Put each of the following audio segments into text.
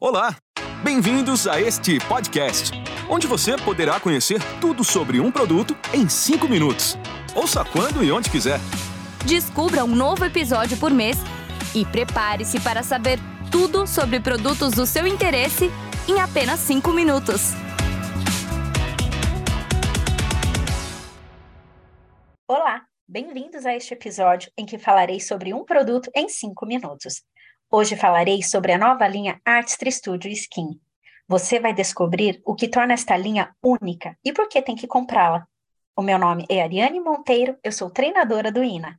Olá, bem-vindos a este podcast, onde você poderá conhecer tudo sobre um produto em 5 minutos. Ouça quando e onde quiser. Descubra um novo episódio por mês e prepare-se para saber tudo sobre produtos do seu interesse em apenas 5 minutos. Olá, bem-vindos a este episódio em que falarei sobre um produto em 5 minutos. Hoje falarei sobre a nova linha Artistry Studio Skin. Você vai descobrir o que torna esta linha única e por que tem que comprá-la. O meu nome é Ariane Monteiro, eu sou treinadora do INA.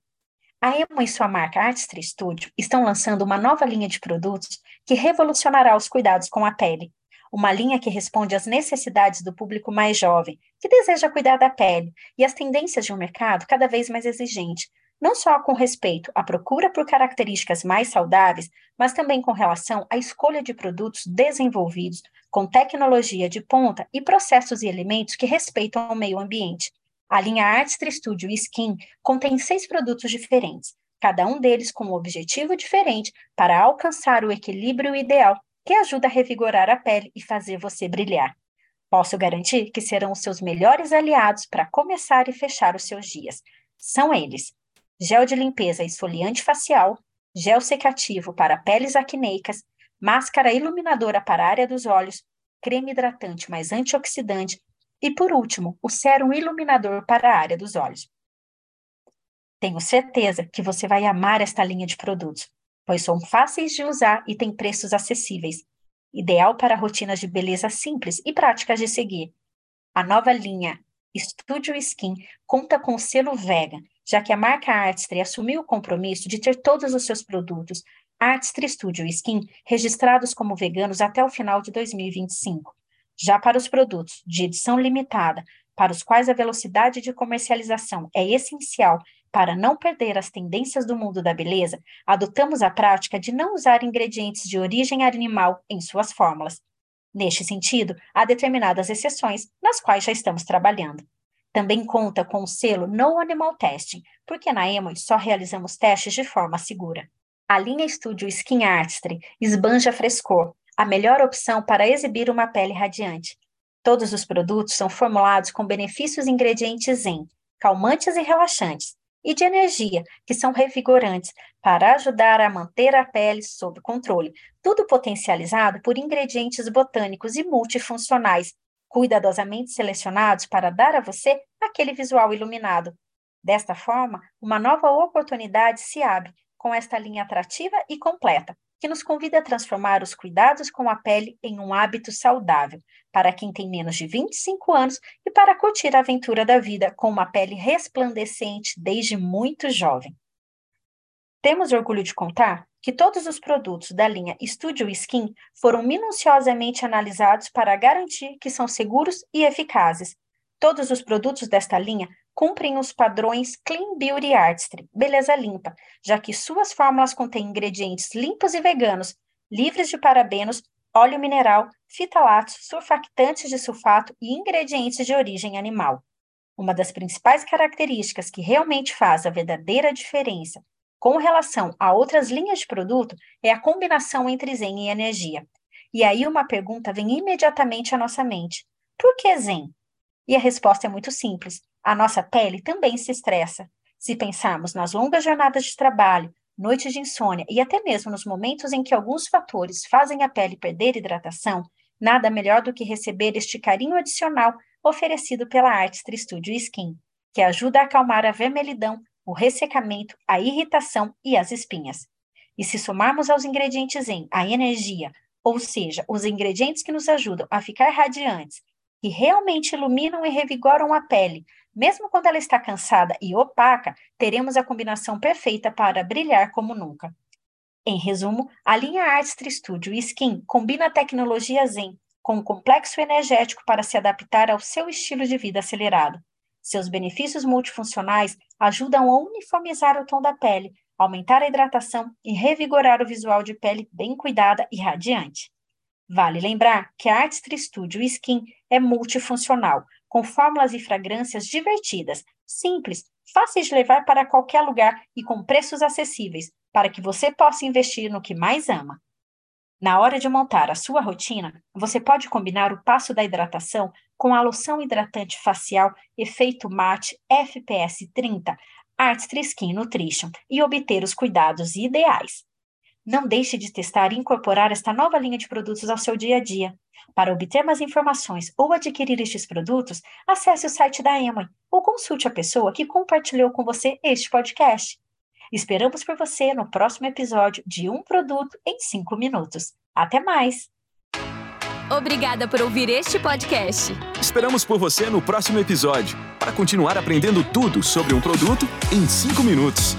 A Emo e sua marca Artistry Studio estão lançando uma nova linha de produtos que revolucionará os cuidados com a pele. Uma linha que responde às necessidades do público mais jovem, que deseja cuidar da pele, e às tendências de um mercado cada vez mais exigente, não só com respeito à procura por características mais saudáveis, mas também com relação à escolha de produtos desenvolvidos com tecnologia de ponta e processos e elementos que respeitam o meio ambiente. A linha Artistry Studio Skin contém seis produtos diferentes, cada um deles com um objetivo diferente para alcançar o equilíbrio ideal que ajuda a revigorar a pele e fazer você brilhar. Posso garantir que serão os seus melhores aliados para começar e fechar os seus dias. São eles: gel de limpeza esfoliante facial, gel secativo para peles acneicas, máscara iluminadora para a área dos olhos, creme hidratante mais antioxidante e, por último, o sérum iluminador para a área dos olhos. Tenho certeza que você vai amar esta linha de produtos, pois são fáceis de usar e têm preços acessíveis, ideal para rotinas de beleza simples e práticas de seguir. A nova linha Studio Skin conta com o selo Vega, já que a marca Artistry assumiu o compromisso de ter todos os seus produtos Artistry Studio Skin registrados como veganos até o final de 2025. Já para os produtos de edição limitada, para os quais a velocidade de comercialização é essencial para não perder as tendências do mundo da beleza, adotamos a prática de não usar ingredientes de origem animal em suas fórmulas. Neste sentido, há determinadas exceções, nas quais já estamos trabalhando. Também conta com o selo No Animal Testing, porque na Emoi só realizamos testes de forma segura. A linha Studio Skin Artistry esbanja frescor, a melhor opção para exibir uma pele radiante. Todos os produtos são formulados com benefícios ingredientes em calmantes e relaxantes, e de energia, que são revigorantes, para ajudar a manter a pele sob controle, tudo potencializado por ingredientes botânicos e multifuncionais, cuidadosamente selecionados para dar a você aquele visual iluminado. Desta forma, uma nova oportunidade se abre com esta linha atrativa e completa, que nos convida a transformar os cuidados com a pele em um hábito saudável, para quem tem menos de 25 anos e para curtir a aventura da vida com uma pele resplandecente desde muito jovem. Temos orgulho de contar que todos os produtos da linha Studio Skin foram minuciosamente analisados para garantir que são seguros e eficazes. Todos os produtos desta linha cumprem os padrões Clean Beauty Artistry, beleza limpa, já que suas fórmulas contêm ingredientes limpos e veganos, livres de parabenos, óleo mineral, fitalatos, surfactantes de sulfato e ingredientes de origem animal. Uma das principais características que realmente faz a verdadeira diferença com relação a outras linhas de produto é a combinação entre Zen e energia. E aí uma pergunta vem imediatamente à nossa mente: por que Zen? E a resposta é muito simples: a nossa pele também se estressa. Se pensarmos nas longas jornadas de trabalho, noites de insônia e até mesmo nos momentos em que alguns fatores fazem a pele perder hidratação, nada melhor do que receber este carinho adicional oferecido pela Artistry Studio Skin, que ajuda a acalmar a vermelhidão o ressecamento, a irritação e as espinhas. E se somarmos aos ingredientes em a energia, ou seja, os ingredientes que nos ajudam a ficar radiantes, que realmente iluminam e revigoram a pele, mesmo quando ela está cansada e opaca, teremos a combinação perfeita para brilhar como nunca. Em resumo, a linha Artistry Studio Skin combina a tecnologia Zen com um complexo energético para se adaptar ao seu estilo de vida acelerado. Seus benefícios multifuncionais ajudam a uniformizar o tom da pele, aumentar a hidratação e revigorar o visual de pele bem cuidada e radiante. Vale lembrar que a Artistry Studio Skin é multifuncional, com fórmulas e fragrâncias divertidas, simples, fáceis de levar para qualquer lugar e com preços acessíveis, para que você possa investir no que mais ama. Na hora de montar a sua rotina, você pode combinar o passo da hidratação com a loção hidratante facial Efeito Mate FPS 30 Artistry Skin Nutrition e obter os cuidados ideais. Não deixe de testar e incorporar esta nova linha de produtos ao seu dia a dia. Para obter mais informações ou adquirir estes produtos, acesse o site da Emoi ou consulte a pessoa que compartilhou com você este podcast. Esperamos por você no próximo episódio de Um Produto em 5 Minutos. Até mais! Obrigada por ouvir este podcast. Esperamos por você no próximo episódio para continuar aprendendo tudo sobre um produto em 5 minutos.